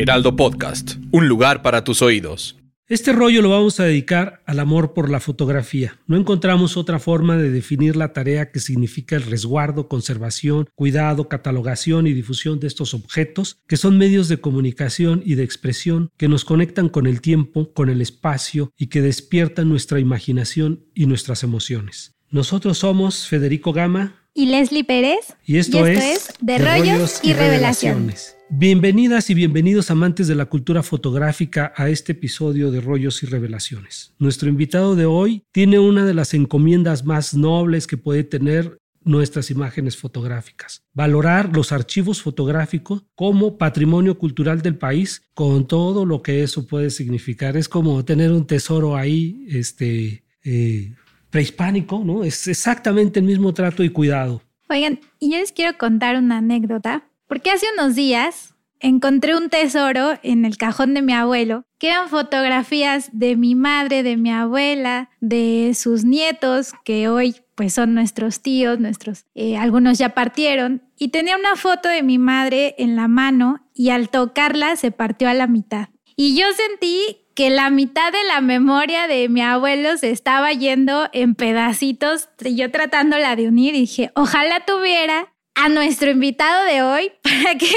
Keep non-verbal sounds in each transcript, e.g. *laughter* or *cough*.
Heraldo Podcast, un lugar para tus oídos. Este rollo lo vamos a dedicar al amor por la fotografía. No encontramos otra forma de definir la tarea que significa el resguardo, conservación, cuidado, catalogación y difusión de estos objetos, que son medios de comunicación y de expresión que nos conectan con el tiempo, con el espacio y que despiertan nuestra imaginación y nuestras emociones. Nosotros somos Federico Gama y Leslie Pérez. Y esto, es, De, Rollos, y, revelaciones. Bienvenidas y bienvenidos amantes de la cultura fotográfica a este episodio de Rollos y Revelaciones. Nuestro invitado de hoy tiene una de las encomiendas más nobles que puede tener nuestras imágenes fotográficas. Valorar los archivos fotográficos como patrimonio cultural del país con todo lo que eso puede significar. Es como tener un tesoro ahí, este, eh, prehispánico, ¿no? Es exactamente el mismo trato y cuidado. Oigan, y yo les quiero contar una anécdota porque hace unos días encontré un tesoro en el cajón de mi abuelo, que eran fotografías de mi madre, de mi abuela, de sus nietos, que hoy pues son nuestros tíos, nuestros, eh, algunos ya partieron, y tenía una foto de mi madre en la mano y al tocarla se partió a la mitad. Y yo sentí que la mitad de la memoria de mi abuelo se estaba yendo en pedacitos, yo tratándola de unir dije, ojalá tuviera a nuestro invitado de hoy *laughs* para que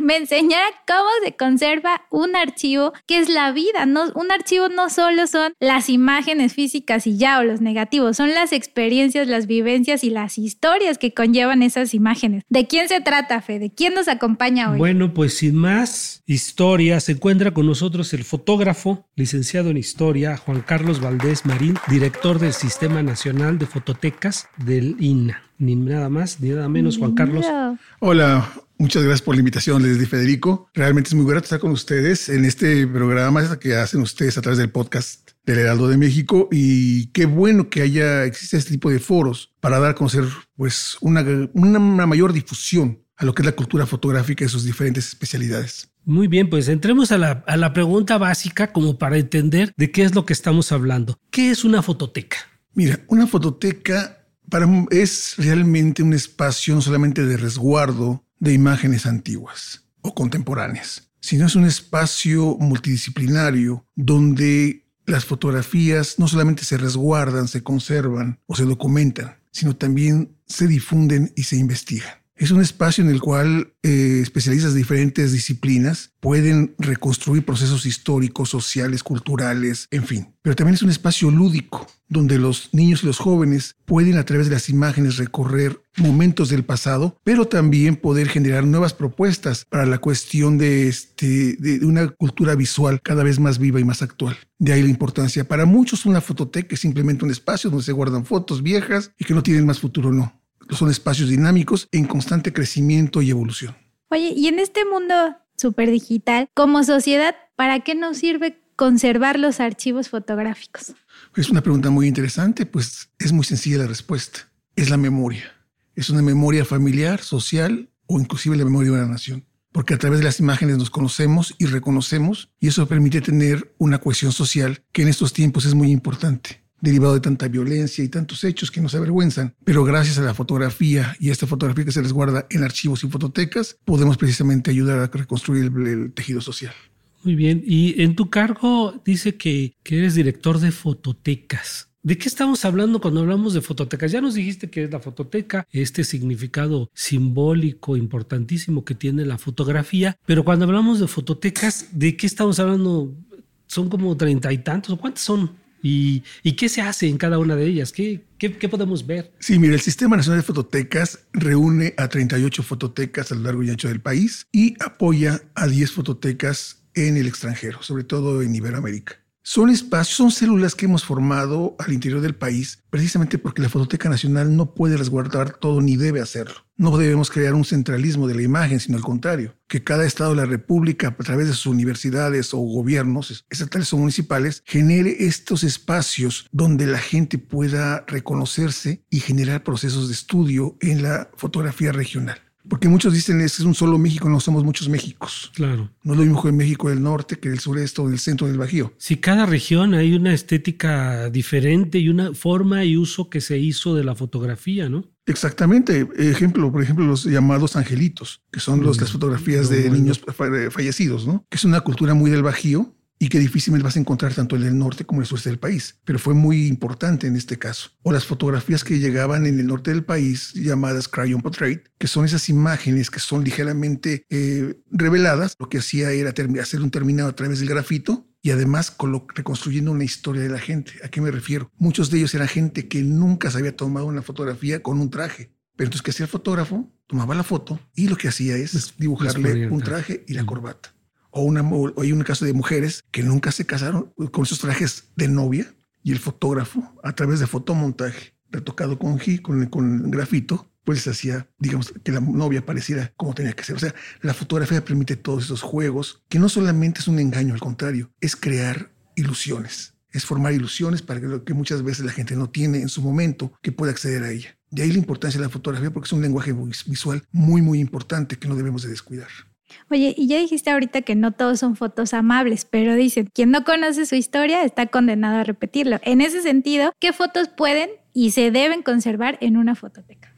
me enseñara cómo se conserva un archivo que es la vida. No, un archivo no solo son las imágenes físicas y ya o los negativos, son las experiencias, las vivencias y las historias que conllevan esas imágenes. ¿De quién se trata, Fe? ¿De quién nos acompaña hoy? Bueno, pues sin más historia, se encuentra con nosotros el fotógrafo, licenciado en historia, Juan Carlos Valdés Marín, director del Sistema Nacional de Fototecas del INA ni nada más ni nada menos, Juan Carlos. Hola, muchas gracias por la invitación, les Federico. Realmente es muy grato estar con ustedes en este programa que hacen ustedes a través del podcast del Heraldo de México y qué bueno que haya existe este tipo de foros para dar a conocer pues una, una mayor difusión a lo que es la cultura fotográfica y sus diferentes especialidades. Muy bien, pues entremos a la, a la pregunta básica como para entender de qué es lo que estamos hablando. ¿Qué es una fototeca? Mira, una fototeca es realmente un espacio no solamente de resguardo de imágenes antiguas o contemporáneas, sino es un espacio multidisciplinario donde las fotografías no solamente se resguardan, se conservan o se documentan, sino también se difunden y se investigan. Es un espacio en el cual eh, especialistas de diferentes disciplinas pueden reconstruir procesos históricos, sociales, culturales, en fin. Pero también es un espacio lúdico, donde los niños y los jóvenes pueden a través de las imágenes recorrer momentos del pasado, pero también poder generar nuevas propuestas para la cuestión de, este, una cultura visual cada vez más viva y más actual. De ahí la importancia. Para muchos una fototeca es simplemente un espacio donde se guardan fotos viejas y que no tienen más futuro, no son espacios dinámicos en constante crecimiento y evolución. Oye, y en este mundo súper digital, como sociedad, ¿para qué nos sirve conservar los archivos fotográficos? Es una pregunta muy interesante, pues es muy sencilla la respuesta. Es la memoria. Es una memoria familiar, social o inclusive la memoria de una nación. Porque a través de las imágenes nos conocemos y reconocemos y eso permite tener una cohesión social que en estos tiempos es muy importante derivado de tanta violencia y tantos hechos que nos avergüenzan. Pero gracias a la fotografía y a esta fotografía que se les guarda en archivos y fototecas, podemos precisamente ayudar a reconstruir el, tejido social. Muy bien. Y en tu cargo dice que, que eres director de fototecas. ¿De qué estamos hablando cuando hablamos de fototecas? Ya nos dijiste que es la fototeca, este significado simbólico importantísimo que tiene la fotografía, pero cuando hablamos de fototecas, ¿de qué estamos hablando? Son como treinta y tantos, ¿cuántos son? ¿Y, qué se hace en cada una de ellas? ¿Qué, ¿Qué, podemos ver? Sí, mira, el Sistema Nacional de Fototecas reúne a 38 fototecas a lo largo y ancho del país y apoya a 10 fototecas en el extranjero, sobre todo en Iberoamérica. Son espacios, son células que hemos formado al interior del país precisamente porque la Fototeca Nacional no puede resguardar todo ni debe hacerlo. No debemos crear un centralismo de la imagen, sino al contrario, que cada estado de la República, a través de sus universidades o gobiernos estatales o municipales, genere estos espacios donde la gente pueda reconocerse y generar procesos de estudio en la fotografía regional. Porque muchos dicen es un solo México, no somos muchos Méxicos. Claro. No es lo mismo en México del norte que del sureste o del centro del Bajío. Si cada región hay una estética diferente y una forma y uso que se hizo de la fotografía, ¿no? Exactamente. Ejemplo, por ejemplo, los llamados angelitos, que son los, las fotografías de niños fallecidos, ¿no? Que es una cultura muy del Bajío, y que difícilmente vas a encontrar tanto en el norte como en el sureste del país, pero fue muy importante en este caso. O las fotografías que llegaban en el norte del país llamadas crayon portrait, que son esas imágenes que son ligeramente eh, reveladas, lo que hacía era hacer un terminado a través del grafito y además reconstruyendo una historia de la gente. ¿A qué me refiero? Muchos de ellos eran gente que nunca se había tomado una fotografía con un traje. Pero entonces, ¿qué hacía el fotógrafo? Tomaba la foto y lo que hacía es dibujarle un traje y la corbata o, una, hay un caso de mujeres que nunca se casaron con esos trajes de novia y el fotógrafo, a través de fotomontaje retocado con, con, con grafito, pues hacía, digamos, que la novia pareciera como tenía que ser. O sea, la fotografía permite todos esos juegos, que no solamente es un engaño, al contrario, es crear ilusiones, es formar ilusiones para que, que muchas veces la gente no tiene en su momento que pueda acceder a ella. De ahí la importancia de la fotografía porque es un lenguaje visual muy, muy importante que no debemos de descuidar. Oye, y ya dijiste ahorita que no todos son fotos amables, pero dicen, quien no conoce su historia está condenado a repetirlo. En ese sentido, ¿qué fotos pueden y se deben conservar en una fototeca?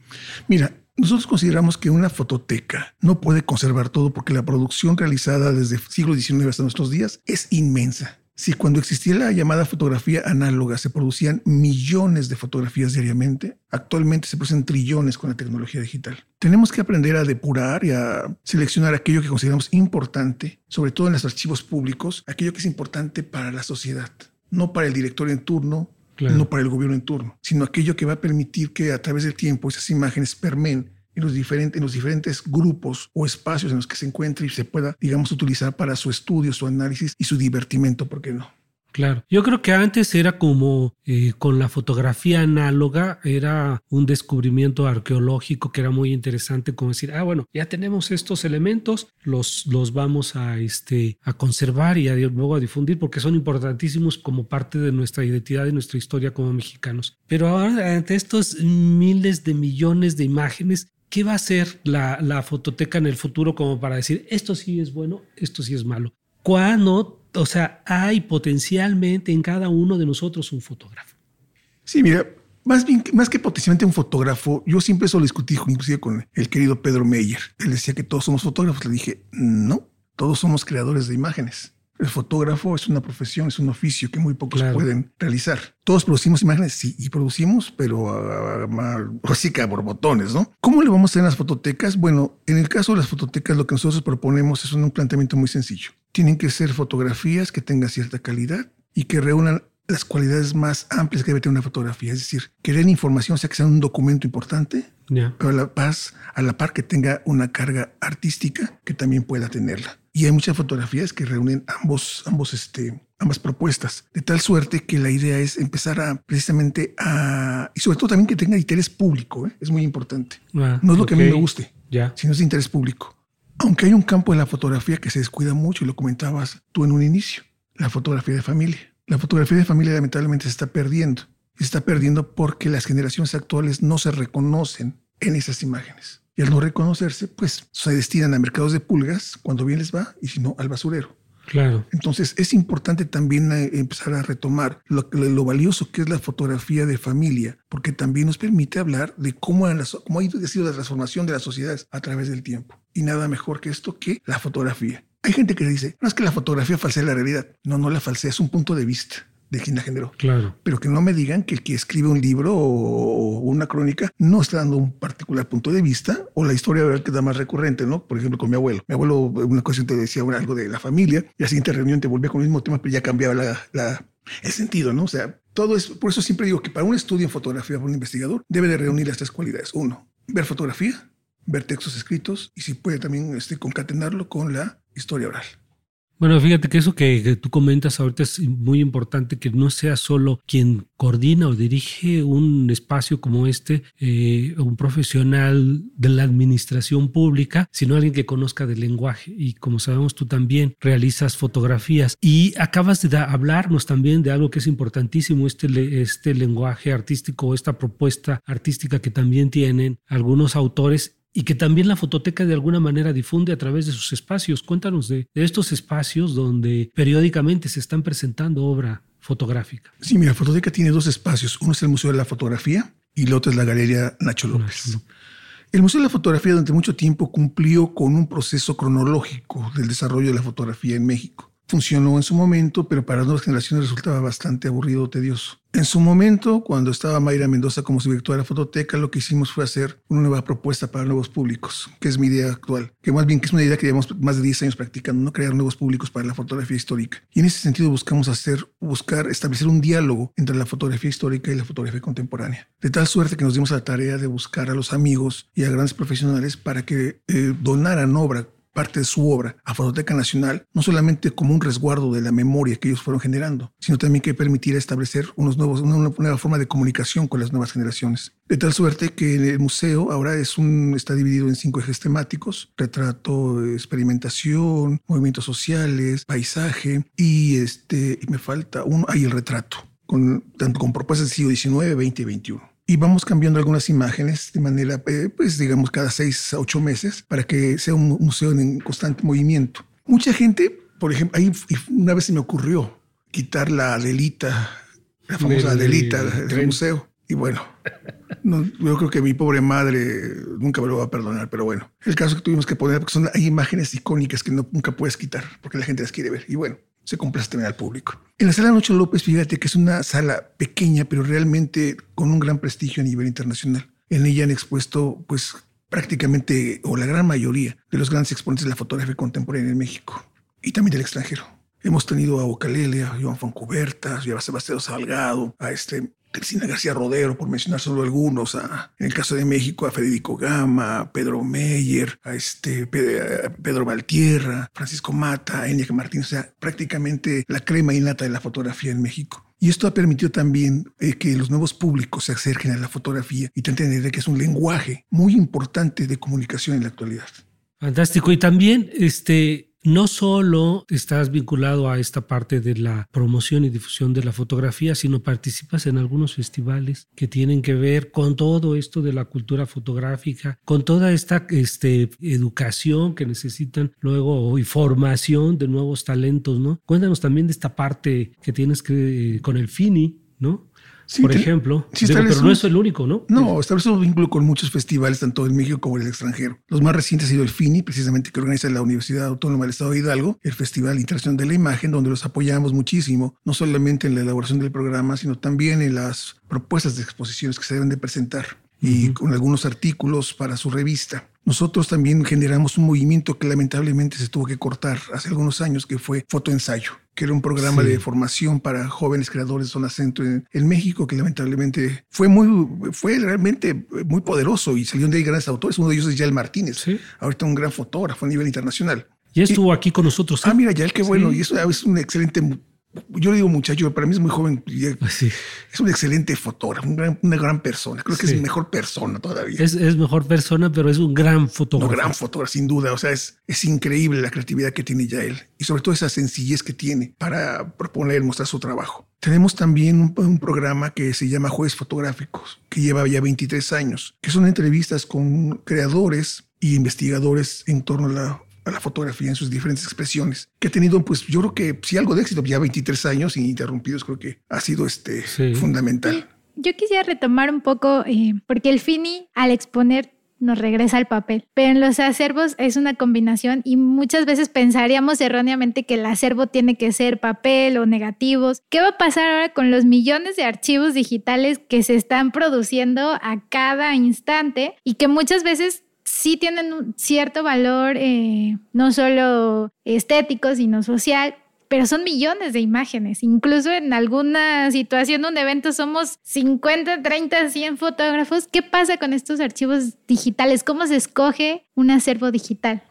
Mira, nosotros consideramos que una fototeca no puede conservar todo porque la producción realizada desde el siglo XIX hasta nuestros días es inmensa. Si cuando existía la llamada fotografía análoga se producían millones de fotografías diariamente, actualmente se producen trillones con la tecnología digital. Tenemos que aprender a depurar y a seleccionar aquello que consideramos importante, sobre todo en los archivos públicos, aquello que es importante para la sociedad, no para el director en turno, no para el gobierno en turno, sino aquello que va a permitir que a través del tiempo esas imágenes permeen en los, diferentes, en los diferentes grupos o espacios en los que se encuentre y se pueda, digamos, utilizar para su estudio, su análisis y su divertimento, ¿por qué no? Claro, yo creo que antes era como eh, con la fotografía análoga, era un descubrimiento arqueológico que era muy interesante, como decir, ah, bueno, ya tenemos estos elementos, los, los vamos a, este, a conservar y a, luego a difundir porque son importantísimos como parte de nuestra identidad y nuestra historia como mexicanos. Pero ahora, ante estos miles de millones de imágenes, ¿Qué va a ser la, fototeca en el futuro como para decir esto sí es bueno, esto sí es malo? ¿Cuándo, o sea, hay potencialmente en cada uno de nosotros un fotógrafo? Sí, mira, más, bien, más que potencialmente un fotógrafo, yo siempre eso lo discutí inclusive con el querido Pedro Meyer. Él decía que todos somos fotógrafos. Le dije, no, todos somos creadores de imágenes. El fotógrafo es una profesión, es un oficio que muy pocos pueden realizar. Todos producimos imágenes, sí, y producimos, pero así que a borbotones, ¿no? ¿Cómo le vamos a hacer en las fototecas? Bueno, en el caso de las fototecas, lo que nosotros proponemos es un planteamiento muy sencillo. Tienen que ser fotografías que tengan cierta calidad y que reúnan las cualidades más amplias que debe tener una fotografía, es decir, que den información, o sea, que sea un documento importante, pero a la, paz, a la par que tenga una carga artística que también pueda tenerla. Y hay muchas fotografías que reúnen ambos, ambos, este, ambas propuestas, de tal suerte que la idea es empezar a precisamente a, y sobre todo también que tenga interés público, ¿eh? es muy importante. Ah, no es lo que a mí me guste, ya. sino es de interés público. Aunque hay un campo de la fotografía que se descuida mucho, y lo comentabas tú en un inicio, la fotografía de familia. La fotografía de familia lamentablemente se está perdiendo. Se está perdiendo porque las generaciones actuales no se reconocen en esas imágenes. Y al no reconocerse, pues se destinan a mercados de pulgas cuando bien les va y si no, al basurero. Claro. Entonces es importante también eh, empezar a retomar lo, lo, valioso que es la fotografía de familia, porque también nos permite hablar de cómo, cómo ha sido la transformación de las sociedades a través del tiempo. Y nada mejor que esto que la fotografía. Hay gente que dice, no es que la fotografía falsea la realidad. No, no la falsea, es un punto de vista de quien la generó. Claro. Pero que no me digan que el que escribe un libro o una crónica no está dando un particular punto de vista o la historia que da más recurrente, ¿no? Por ejemplo, con mi abuelo. Mi abuelo, una ocasión te decía algo de la familia y la siguiente reunión te volvía con el mismo tema, pero ya cambiaba la, el sentido, ¿no? O sea, todo es, por eso siempre digo que para un estudio en fotografía, para un investigador, debe de reunir las tres cualidades. Uno, ver fotografía, ver textos escritos y si puede también este, concatenarlo con la historia oral. Bueno, fíjate que eso que, tú comentas ahorita es muy importante, que no sea solo quien coordina o dirige un espacio como este, eh, un profesional de la administración pública, sino alguien que conozca del lenguaje. Y como sabemos, tú también realizas fotografías y acabas de hablarnos también de algo que es importantísimo, este, este lenguaje artístico, esta propuesta artística que también tienen algunos autores y que también la fototeca de alguna manera difunde a través de sus espacios. Cuéntanos de, estos espacios donde periódicamente se están presentando obra fotográfica. Sí, mira, la fototeca tiene dos espacios. Uno es el Museo de la Fotografía y el otro es la Galería Nacho López. El Museo de la Fotografía durante mucho tiempo cumplió con un proceso cronológico del desarrollo de la fotografía en México funcionó en su momento, pero para nuevas generaciones resultaba bastante aburrido o tedioso. En su momento, cuando estaba Mayra Mendoza como subdirectora de la fototeca, lo que hicimos fue hacer una nueva propuesta para nuevos públicos, que es mi idea actual, que más bien que es una idea que llevamos más de 10 años practicando, no crear nuevos públicos para la fotografía histórica. Y en ese sentido buscamos hacer, buscar establecer un diálogo entre la fotografía histórica y la fotografía contemporánea. De tal suerte que nos dimos la tarea de buscar a los amigos y a grandes profesionales para que eh, donaran obra parte de su obra a Fototeca Nacional, no solamente como un resguardo de la memoria que ellos fueron generando, sino también que permitiera establecer unos nuevos, una nueva forma de comunicación con las nuevas generaciones. De tal suerte que el museo ahora es un, está dividido en cinco ejes temáticos, retrato, experimentación, movimientos sociales, paisaje y, este, me falta uno, hay el retrato, con, tanto con propuestas del siglo XIX, XX y XXI y vamos cambiando algunas imágenes de manera, eh, pues digamos, cada seis a ocho meses para que sea un museo en constante movimiento. Mucha gente, por ejemplo, ahí una vez se me ocurrió quitar la Adelita, la famosa Adelita del, museo. Y bueno, no, yo creo que mi pobre madre nunca me lo va a perdonar, pero bueno, el caso que tuvimos que poner, porque son, hay imágenes icónicas que no, nunca puedes quitar, porque la gente las quiere ver. Y bueno, se complace también al público. En la sala Noche López, fíjate que es una sala pequeña, pero realmente con un gran prestigio a nivel internacional. En ella han expuesto, pues, prácticamente, o la gran mayoría, de los grandes exponentes de la fotografía contemporánea en México y también del extranjero. Hemos tenido a Ocalele, a Joan Foncubertas, a Sebastián Salgado, a este Cristina García Rodero, por mencionar solo algunos, en el caso de México a Federico Gama, a Pedro Meyer, a este Pedro Valtierra, Francisco Mata, Enya Martínez, o sea, prácticamente la crema innata de la fotografía en México. Y esto ha permitido también eh, que los nuevos públicos se acerquen a la fotografía y te entender que es un lenguaje muy importante de comunicación en la actualidad. Fantástico. Y también, este, no solo estás vinculado a esta parte de la promoción y difusión de la fotografía, sino participas en algunos festivales que tienen que ver con todo esto de la cultura fotográfica, con toda esta este, educación que necesitan luego y formación de nuevos talentos, ¿no? Cuéntanos también de esta parte que tienes que con el FINI, ¿no? Por ejemplo. pero no es el único, ¿no? No, establece un vínculo con muchos festivales, tanto en México como en el extranjero. Los más recientes ha sido el FINI, precisamente que organiza la Universidad Autónoma del Estado de Hidalgo, el Festival Internacional de la Imagen, donde los apoyamos muchísimo, no solamente en la elaboración del programa, sino también en las propuestas de exposiciones que se deben de presentar y con algunos artículos para su revista. Nosotros también generamos un movimiento que lamentablemente se tuvo que cortar hace algunos años, que fue Fotoensayo, que era un programa de formación para jóvenes creadores de zona centro en, México, que lamentablemente fue muy, fue realmente muy poderoso y salieron de ahí grandes autores. Uno de ellos es Yael Martínez, ahorita un gran fotógrafo a nivel internacional. Y estuvo aquí con nosotros. Ah, mira, Yael, qué bueno. Y eso es un excelente yo le digo muchacho, para mí es muy joven. Pues es un excelente fotógrafo, una gran persona. Creo que es mejor persona todavía. Es, mejor persona, pero es un gran fotógrafo. Un gran fotógrafo, sin duda. O sea, es, es increíble la creatividad que tiene ya él y sobre todo esa sencillez que tiene para proponer, mostrar su trabajo. Tenemos también un, programa que se llama Jueves Fotográficos, que lleva ya 23 años, que son entrevistas con creadores y investigadores en torno a la a la fotografía en sus diferentes expresiones, que ha tenido, pues yo creo que sí algo de éxito, ya 23 años ininterrumpidos, creo que ha sido este fundamental. Yo quisiera retomar un poco, eh, porque el Fini al exponer nos regresa al papel. Pero en los acervos es una combinación y muchas veces pensaríamos erróneamente que el acervo tiene que ser papel o negativos. ¿Qué va a pasar ahora con los millones de archivos digitales que se están produciendo a cada instante y que muchas veces sí tienen un cierto valor, eh, no solo estético, sino social, pero son millones de imágenes. Incluso en alguna situación, un evento somos 50, 30, 100 fotógrafos. ¿Qué pasa con estos archivos digitales? ¿Cómo se escoge un acervo digital?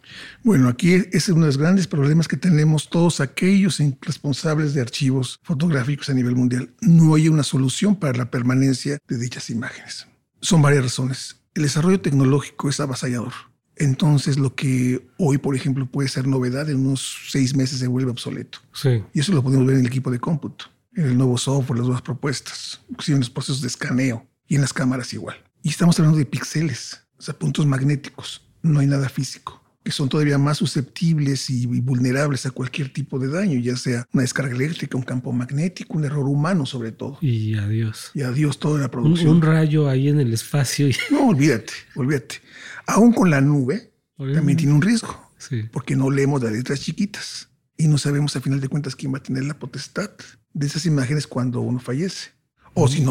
Bueno, aquí es uno de los grandes problemas que tenemos todos aquellos responsables de archivos fotográficos a nivel mundial. No hay una solución para la permanencia de dichas imágenes. Son varias razones el desarrollo tecnológico es avasallador. Entonces, lo que hoy, por ejemplo, puede ser novedad, en unos seis meses se vuelve obsoleto. Sí. Y eso lo podemos ver en el equipo de cómputo, en el nuevo software, las nuevas propuestas, inclusive en los procesos de escaneo y en las cámaras igual. Y estamos hablando de píxeles. o sea, puntos magnéticos, no hay nada físico son todavía más susceptibles y vulnerables a cualquier tipo de daño, ya sea una descarga eléctrica, un campo magnético, un error humano sobre todo. Y adiós. Y adiós toda la producción. un rayo ahí en el espacio. y- No, olvídate, olvídate. Aún con la nube, también tiene un riesgo, Sí. porque no leemos las letras chiquitas y no sabemos a final de cuentas quién va a tener la potestad de esas imágenes cuando uno fallece. O si no,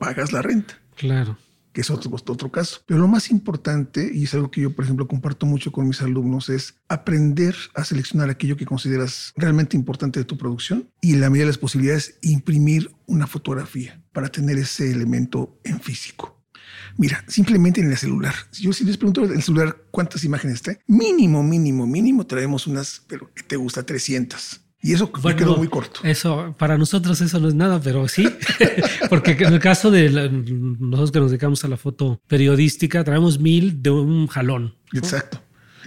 Pagas la renta. Claro. que es otro, otro caso. Pero lo más importante, y es algo que yo, por ejemplo, comparto mucho con mis alumnos, es aprender a seleccionar aquello que consideras realmente importante de tu producción y en la medida de las posibilidades, imprimir una fotografía para tener ese elemento en físico. Mira, simplemente en el celular. Si Yo si les pregunto en el celular cuántas imágenes trae, mínimo, mínimo, mínimo traemos unas, pero que te gusta 300. Y eso me quedó muy corto. Eso, para nosotros eso no es nada, pero sí, *laughs* porque en el caso de la- nosotros que nos dedicamos a la foto periodística, traemos mil de un jalón. Exacto.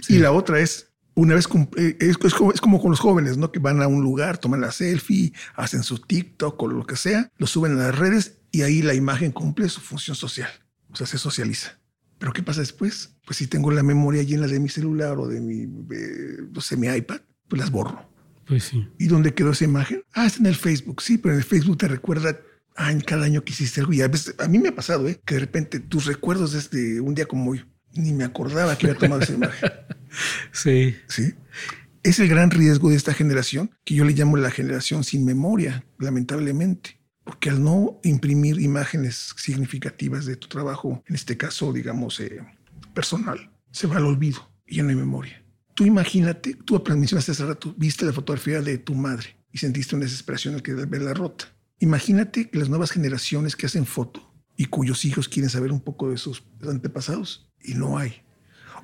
Y la otra es, una vez, eh, es, es como, es como con los jóvenes, ¿no? Que van a un lugar, toman la selfie, hacen su TikTok o lo que sea, lo suben a las redes y ahí la imagen cumple su función social. O sea, se socializa. Pero ¿qué pasa después? Pues si tengo la memoria llena de mi celular o de mi, eh, no sé, mi iPad, pues las borro. Pues sí. ¿Y dónde quedó esa imagen? Ah, está en el Facebook. Sí, pero en el Facebook te recuerda ah, en cada año que hiciste algo. Y a veces, a mí me ha pasado, ¿eh? Que de repente tus recuerdos desde un día como hoy, ni me acordaba que había tomado esa imagen. *laughs* Sí. ¿sí? Es el gran riesgo de esta generación, que yo le llamo la generación sin memoria, lamentablemente. Porque al no imprimir imágenes significativas de tu trabajo, en este caso, digamos, eh, personal, se va al olvido y no hay memoria. Tú imagínate, tú mencionaste hace rato, viste la fotografía de tu madre y sentiste una desesperación al que verla rota. Imagínate que las nuevas generaciones que hacen foto y cuyos hijos quieren saber un poco de sus antepasados y no hay.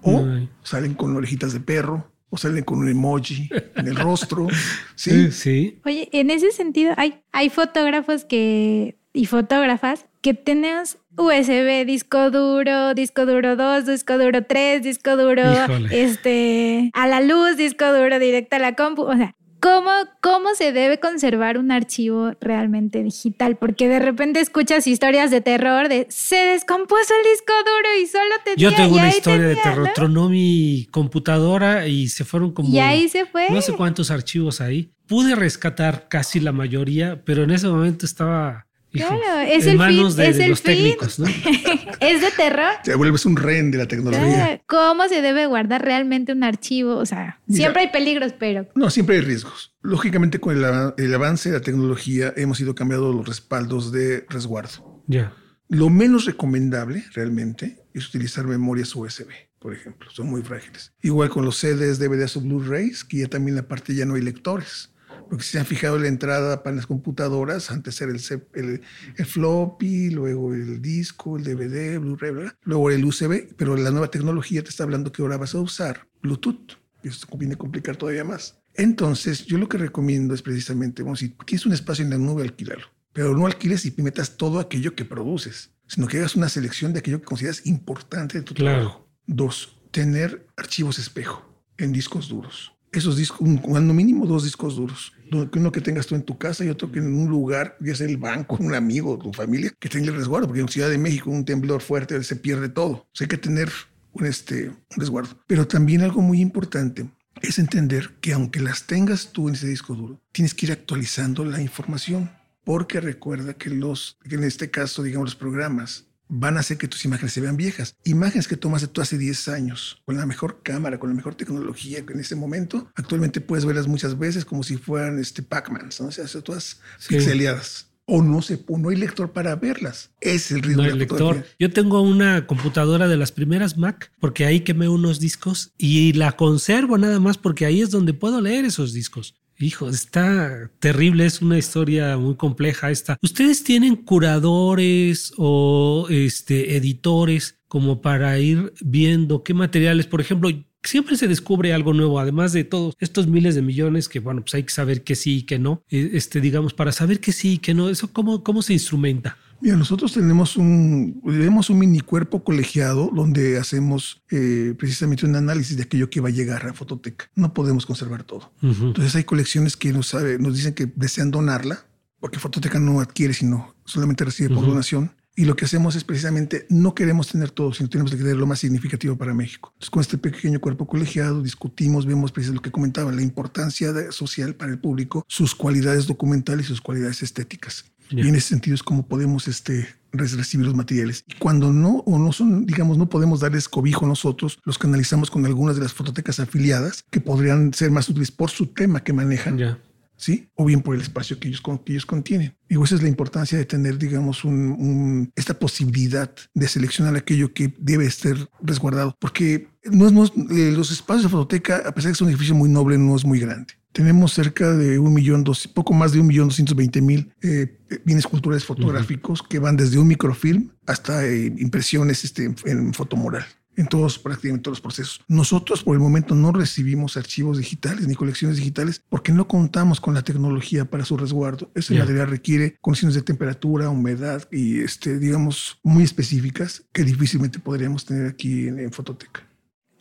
O No hay. salen con orejitas de perro, o salen con un emoji en el rostro. *laughs* Sí, Sí. Sí. Oye, en ese sentido, hay, hay fotógrafos que y fotógrafas que tenemos USB, disco duro, disco duro 2, disco duro 3, disco duro Híjole. este a la luz, disco duro directo a la compu. O sea, ¿cómo, ¿cómo se debe conservar un archivo realmente digital? Porque de repente escuchas historias de terror de se descompuso el disco duro y solo tenía Yo tengo una historia de terror. ¿no? Tronó mi computadora y se fueron como Y ahí se fue. no sé cuántos archivos ahí. Pude rescatar casi la mayoría, pero en ese momento estaba hijo, Claro, es en el fin, de, es de el los fin. técnicos, ¿no? *laughs* es de terror. te vuelves un rehén de la tecnología. Ah, ¿Cómo se debe guardar realmente un archivo? O sea, Mira. siempre hay peligros, pero No, siempre hay riesgos. Lógicamente, con el, el avance de la tecnología hemos ido cambiando los respaldos de resguardo. Ya. Lo menos recomendable realmente es utilizar memorias USB, por ejemplo. Son muy frágiles. Igual con los CDs, DVDs o Blu-rays, que ya también la parte ya no hay lectores. Porque si se han fijado en la entrada para las computadoras, antes era el, el, el floppy, luego el disco, el DVD, Blu-ray, luego el USB, pero la nueva tecnología te está hablando que ahora vas a usar Bluetooth. Y esto viene a complicar todavía más. Entonces, yo lo que recomiendo es precisamente, bueno, si tienes un espacio en la nube, alquilalo. Pero no alquiles y metas todo aquello que produces, sino que hagas una selección de aquello que consideras importante de tu Claro. trabajo. Dos, tener archivos espejo en discos duros. Esos discos, cuando mínimo dos discos duros. Uno que tengas tú en tu casa y otro que en un lugar, ya sea el banco, un amigo, tu familia, que tenga el resguardo, porque en Ciudad de México un temblor fuerte se pierde todo. O sea, hay que tener un, este, un resguardo. Pero también algo muy importante es entender que aunque las tengas tú en ese disco duro, tienes que ir actualizando la información. Porque recuerda que los, en este caso, digamos, los programas van a hacer que tus imágenes se vean viejas. Imágenes que tomaste tú hace 10 años, con la mejor cámara, con la mejor tecnología que en ese momento, actualmente puedes verlas muchas veces como si fueran este Pac-Mans, ¿no? O sea, todas Sí. pixeleadas. O no, se, o no hay lector para verlas. Es el riesgo No de hay la lector. Yo tengo una computadora de las primeras Mac porque ahí quemé unos discos y la conservo nada más porque ahí es donde puedo leer esos discos. Hijo, está terrible, es una historia muy compleja esta. ¿Ustedes tienen curadores o este, editores como para ir viendo qué materiales, por ejemplo, siempre se descubre algo nuevo, además de todos estos miles de millones que, bueno, pues hay que saber que sí y que no, eh, este, digamos, para saber que sí y que no, eso cómo, cómo se instrumenta. Mira, nosotros tenemos un, tenemos un mini cuerpo colegiado donde hacemos eh, precisamente un análisis de aquello que va a llegar a Fototeca. No podemos conservar todo. Entonces hay colecciones que nos, sabe, nos dicen que desean donarla, porque Fototeca no adquiere, sino solamente recibe por donación. Y lo que hacemos es precisamente no queremos tener todo, sino tenemos que tener lo más significativo para México. Entonces, con este pequeño cuerpo colegiado discutimos, vemos precisamente lo que comentaba, la importancia social para el público, sus cualidades documentales y sus cualidades estéticas. Y en ese sentido es como podemos este, recibir los materiales. Y cuando no o no son, digamos, no podemos darles cobijo nosotros, los canalizamos con algunas de las fototecas afiliadas que podrían ser más útiles por su tema que manejan. ¿sí? O bien por el espacio que ellos, que ellos contienen. Y esa es la importancia de tener, digamos, un, esta posibilidad de seleccionar aquello que debe estar resguardado, porque no es, eh, los espacios de fototeca, a pesar de que es un edificio muy noble, no es muy grande. Tenemos cerca de un millón, dos, poco más de un millón doscientos veinte mil eh, bienes culturales fotográficos que van desde un microfilm hasta eh, impresiones este, en fotomoral en todos, prácticamente todos los procesos. Nosotros por el momento no recibimos archivos digitales ni colecciones digitales porque no contamos con la tecnología para su resguardo. Ese material requiere condiciones de temperatura, humedad y, este, digamos, muy específicas que difícilmente podríamos tener aquí en, en Fototeca.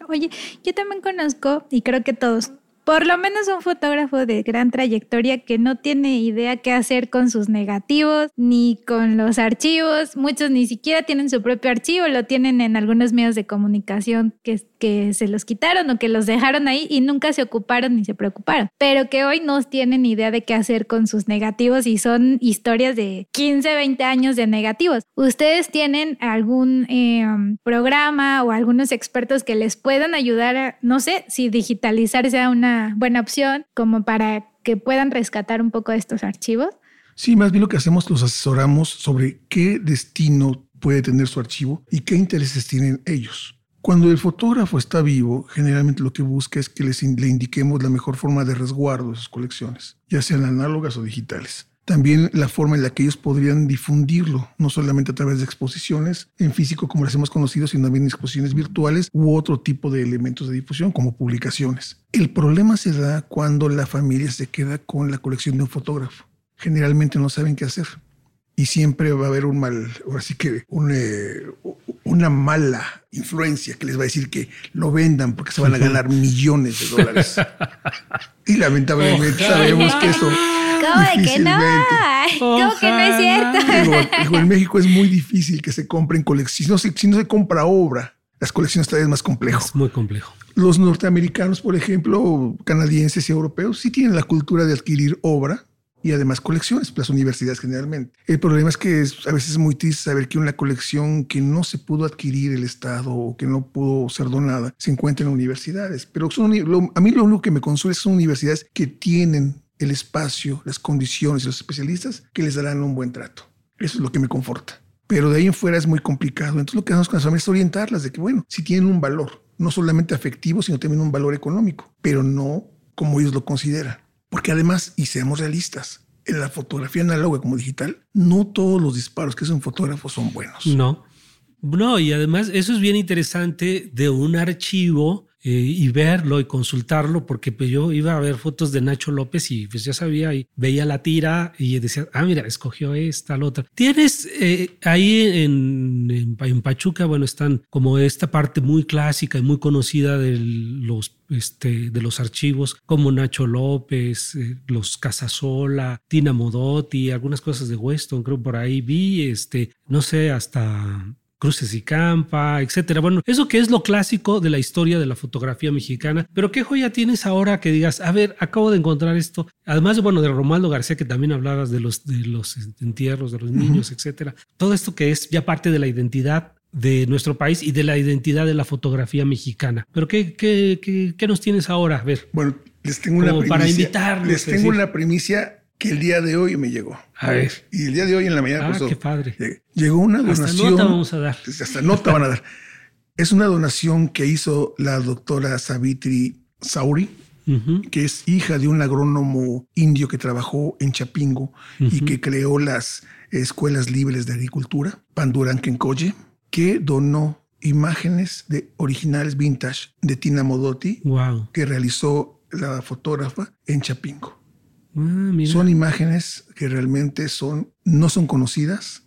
Oye, yo también conozco, y creo que todos por lo menos un fotógrafo de gran trayectoria que no tiene idea qué hacer con sus negativos ni con los archivos. Muchos ni siquiera tienen su propio archivo, lo tienen en algunos medios de comunicación que, que se los quitaron o que los dejaron ahí y nunca se ocuparon ni se preocuparon. Pero que hoy no tienen idea de qué hacer con sus negativos y son historias de 15, 20 años de negativos. ¿Ustedes tienen algún eh, programa o algunos expertos que les puedan ayudar a, no sé, si digitalizar sea una buena opción como para que puedan rescatar un poco de estos archivos? Sí, más bien lo que hacemos, los asesoramos sobre qué destino puede tener su archivo y qué intereses tienen ellos. Cuando el fotógrafo está vivo, generalmente lo que busca es que les, le indiquemos la mejor forma de resguardo de sus colecciones, ya sean análogas o digitales también la forma en la que ellos podrían difundirlo, no solamente a través de exposiciones en físico como las hemos conocido, sino también exposiciones virtuales u otro tipo de elementos de difusión como publicaciones. El problema se da cuando la familia se queda con la colección de un fotógrafo. Generalmente no saben qué hacer y siempre va a haber un mal, así que eh, una mala influencia que les va a decir que lo vendan porque se van a ganar *laughs* millones de dólares. y lamentablemente sabemos que eso ¿Cómo de que no? ¿Cómo que no es cierto? en México es muy difícil que se compren colecciones. Si no, se, compra obra, las colecciones todavía es más complejo. Es muy complejo. Los norteamericanos, por ejemplo, canadienses y europeos, sí tienen la cultura de adquirir obra y además colecciones, las universidades generalmente. El problema es que a veces es muy triste saber que una colección que no se pudo adquirir el Estado o que no pudo ser donada se encuentra en universidades. Pero son, a mí lo único que me consuela son universidades que tienen el espacio, las condiciones y los especialistas que les darán un buen trato. Eso es lo que me conforta. Pero de ahí en fuera es muy complicado. Entonces lo que hacemos con las familias es orientarlas de que, bueno, si tienen un valor, no solamente afectivo, sino también un valor económico, pero no como ellos lo consideran. Porque además, y seamos realistas, en la fotografía análoga como digital, no todos los disparos que son fotógrafos son buenos. No. No, y además eso es bien interesante de un archivo eh, y verlo y consultarlo, porque pues yo iba a ver fotos de Nacho López y pues ya sabía, y veía la tira y decía, ah, mira, escogió esta, la otra. Tienes eh, ahí en, en, Pachuca, bueno, están como esta parte muy clásica y muy conocida de los, este, de los archivos, como Nacho López, eh, los Casasola, Tina Modotti, algunas cosas de Weston, creo por ahí vi, este, no sé, hasta Cruces y Campa, etcétera. Bueno, eso que es lo clásico de la historia de la fotografía mexicana, pero ¿qué joya tienes ahora que digas, a ver, acabo de encontrar esto? Además, bueno, de Romaldo García, que también hablabas de los, de los entierros de los niños, etcétera. Todo esto que es ya parte de la identidad de nuestro país y de la identidad de la fotografía mexicana. Pero ¿qué, qué, qué, nos tienes ahora? A ver. Bueno, les tengo una primicia. Para invitarlos. Les tengo una primicia que el día de hoy me llegó. A ver. Y el día de hoy en la mañana. Ah, qué padre. Llegó una donación. Hasta nota vamos a dar. Hasta nota van a dar. Es una donación que hizo la doctora Savitri Sauri que es hija de un agrónomo indio que trabajó en Chapingo y que creó las escuelas libres de agricultura, Panduran Kenkoye, que donó imágenes de originales vintage de Tina Modotti, que realizó la fotógrafa en Chapingo. Ah, son imágenes que realmente son, no son conocidas,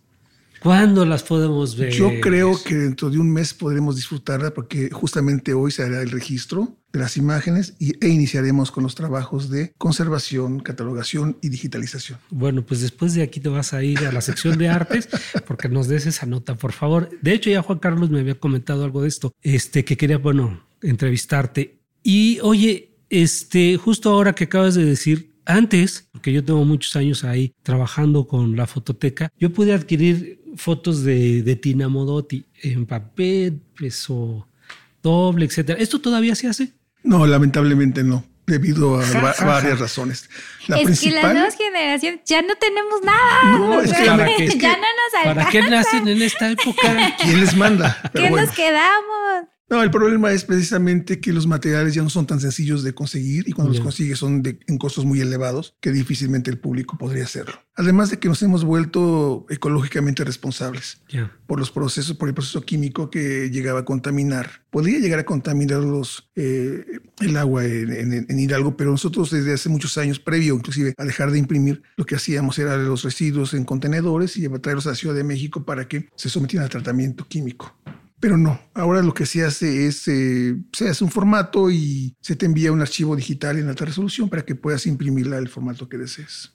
¿Cuándo las podemos ver? Yo creo que dentro de un mes podremos disfrutarla porque justamente hoy se hará el registro de las imágenes y, e iniciaremos con los trabajos de conservación, catalogación y digitalización. Bueno, pues después de aquí te vas a ir a la sección de artes porque nos des esa nota, por favor. De hecho, ya Juan Carlos me había comentado algo de esto, este, que quería, bueno, entrevistarte. Y oye, este, justo ahora que acabas de decir, antes, porque yo tengo muchos años ahí trabajando con la fototeca, yo pude adquirir fotos de, de Tina Modotti en papel, peso doble, etcétera. ¿Esto todavía se hace? No, lamentablemente no debido a, varias razones. La es que las nuevas generaciones ya no tenemos nada. No, es que, ya no nos alcanza. ¿Para qué nacen en esta época? ¿Quién les manda? ¿Qué nos quedamos? No, el problema es precisamente que los materiales ya no son tan sencillos de conseguir y cuando los consigues son de, en costos muy elevados que difícilmente el público podría hacerlo. Además de que nos hemos vuelto ecológicamente responsables por los procesos, por el proceso químico que llegaba a contaminar. Podría llegar a contaminar los, eh, el agua en, en, Hidalgo, pero nosotros desde hace muchos años, previo inclusive a dejar de imprimir, lo que hacíamos era los residuos en contenedores y traerlos a la Ciudad de México para que se sometieran al tratamiento químico. Pero no, ahora lo que se hace es, eh, se hace un formato y se te envía un archivo digital en alta resolución para que puedas imprimirla el formato que desees.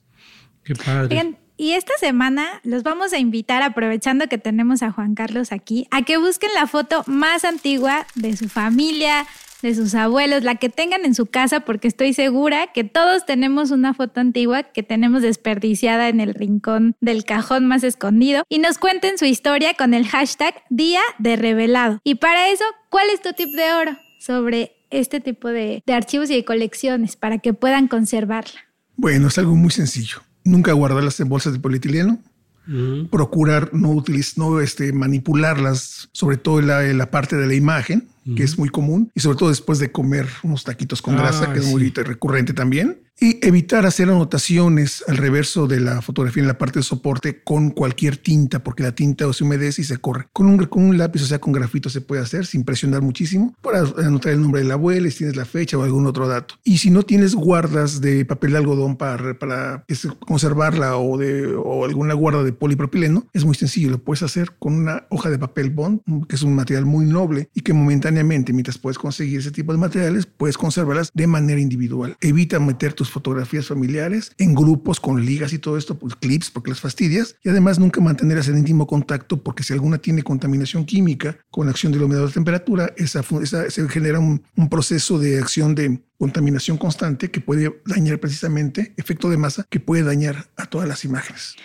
Qué padre. Bien, y esta semana los vamos a invitar, aprovechando que tenemos a Juan Carlos aquí, a que busquen la foto más antigua de su familia, de sus abuelos, la que tengan en su casa, porque estoy segura que todos tenemos una foto antigua que tenemos desperdiciada en el rincón del cajón más escondido y nos cuenten su historia con el hashtag Día de Revelado. Y para eso, ¿cuál es tu tip de oro sobre este tipo de, archivos y de colecciones para que puedan conservarla? Bueno, es algo muy sencillo. Nunca guardarlas en bolsas de polietileno. Procurar no, utilizar, no este, manipularlas, sobre todo la, la parte de la imagen que es muy común, y sobre todo después de comer unos taquitos con grasa, que es muy recurrente también y evitar hacer anotaciones al reverso de la fotografía en la parte de soporte con cualquier tinta, porque la tinta se humedece y se corre. Con un, con un lápiz, o sea, con grafito se puede hacer sin presionar muchísimo para anotar el nombre de la abuela, si tienes la fecha o algún otro dato. Y si no tienes guardas de papel de algodón para, para conservarla o, de, o alguna guarda de polipropileno, es muy sencillo. Lo puedes hacer con una hoja de papel bond, que es un material muy noble y que momentáneamente, mientras puedes conseguir ese tipo de materiales, puedes conservarlas de manera individual. Evita meter tus fotografías familiares en grupos con ligas y todo esto, pues clips porque las fastidias y además nunca mantenerlas en íntimo contacto porque si alguna tiene contaminación química con la acción del humedad de temperatura, esa, se genera un proceso de acción de contaminación constante que puede dañar precisamente, efecto de masa, que puede dañar a todas las imágenes.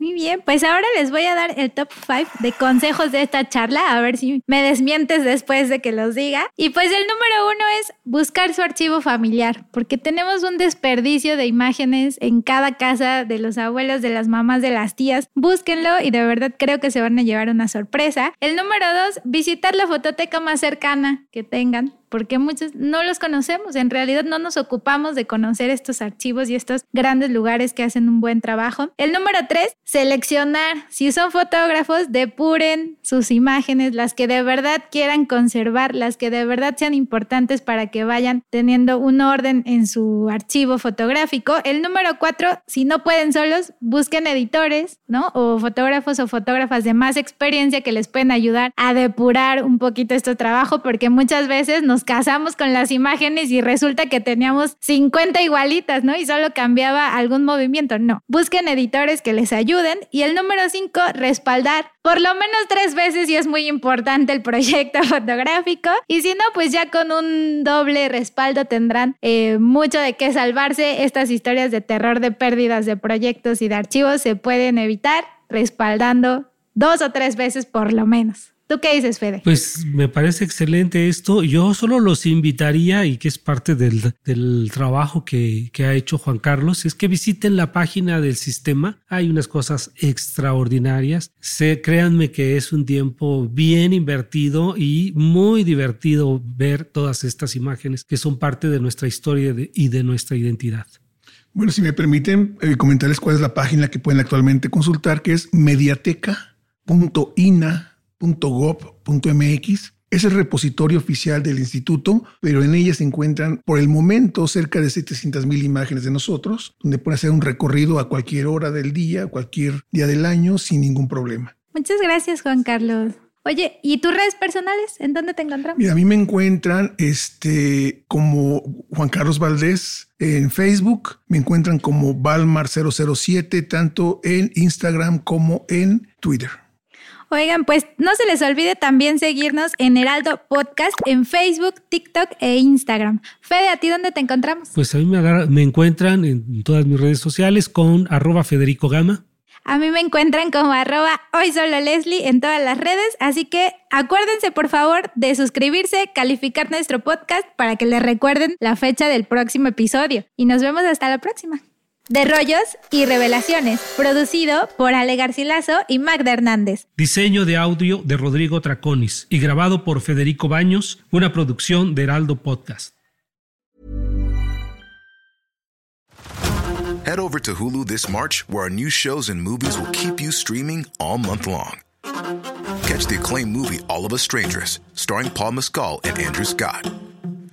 Muy bien, pues ahora les voy a dar el top 5 de consejos de esta charla, a ver si me desmientes después de que los diga. Y pues el número uno es buscar su archivo familiar, porque tenemos un desperdicio de imágenes en cada casa de los abuelos, de las mamás, de las tías. Búsquenlo y de verdad creo que se van a llevar una sorpresa. El número dos, visitar la fototeca más cercana que tengan porque muchos no los conocemos. En realidad no nos ocupamos de conocer estos archivos y estos grandes lugares que hacen un buen trabajo. El número tres, seleccionar. Si son fotógrafos, depuren sus imágenes, las que de verdad quieran conservar, las que de verdad sean importantes para que vayan teniendo un orden en su archivo fotográfico. El número cuatro, si no pueden solos, busquen editores, ¿no? O fotógrafos o fotógrafas de más experiencia que les pueden ayudar a depurar un poquito este trabajo, porque muchas veces nos casamos con las imágenes y resulta que teníamos 50 igualitas, ¿no? Y solo cambiaba algún movimiento. No. Busquen editores que les ayuden. Y el número 5, respaldar por lo menos tres veces y es muy importante el proyecto *laughs* fotográfico. Y si no, pues ya con un doble respaldo tendrán eh, mucho de qué salvarse. Estas historias de terror de pérdidas de proyectos y de archivos se pueden evitar respaldando dos o tres veces por lo menos. ¿Tú qué dices, Fede? Pues me parece excelente esto. Yo solo los invitaría, y que es parte del, del trabajo que, que, ha hecho Juan Carlos, es que visiten la página del sistema. Hay unas cosas extraordinarias. Se, créanme que es un tiempo bien invertido y muy divertido ver todas estas imágenes que son parte de nuestra historia y de nuestra identidad. Bueno, si me permiten eh, comentarles cuál es la página que pueden actualmente consultar, que es mediateca.ina .gov.mx es el repositorio oficial del instituto, pero en ella se encuentran por el momento cerca de 700 mil imágenes de nosotros, donde puede hacer un recorrido a cualquier hora del día, cualquier día del año, sin ningún problema. Muchas gracias, Juan Carlos. Oye, ¿y tus redes personales? ¿En dónde te encontramos? Mira, a mí me encuentran este, como Juan Carlos Valdés en Facebook, me encuentran como Valmar007, tanto en Instagram como en Twitter. Oigan, pues no se les olvide también seguirnos en Heraldo Podcast en Facebook, TikTok e Instagram. Fede, ¿a ti dónde te encontramos? Pues a mí me, me encuentran en todas mis redes sociales con arroba Federico Gama. A mí me encuentran como arroba hoy solo Leslie en todas las redes, así que acuérdense por favor de suscribirse, calificar nuestro podcast para que les recuerden la fecha del próximo episodio. Y nos vemos hasta la próxima de Rollos y Revelaciones, producido por Ale Garcilaso y Magda Hernández. Diseño de audio de Rodrigo Traconis y grabado por Federico Baños, una producción de Heraldo Podcast. Head over to Hulu this March, where our new shows and movies will keep you streaming all month long. Catch the acclaimed movie All of Us Strangers, starring Paul Mescal and Andrew Scott.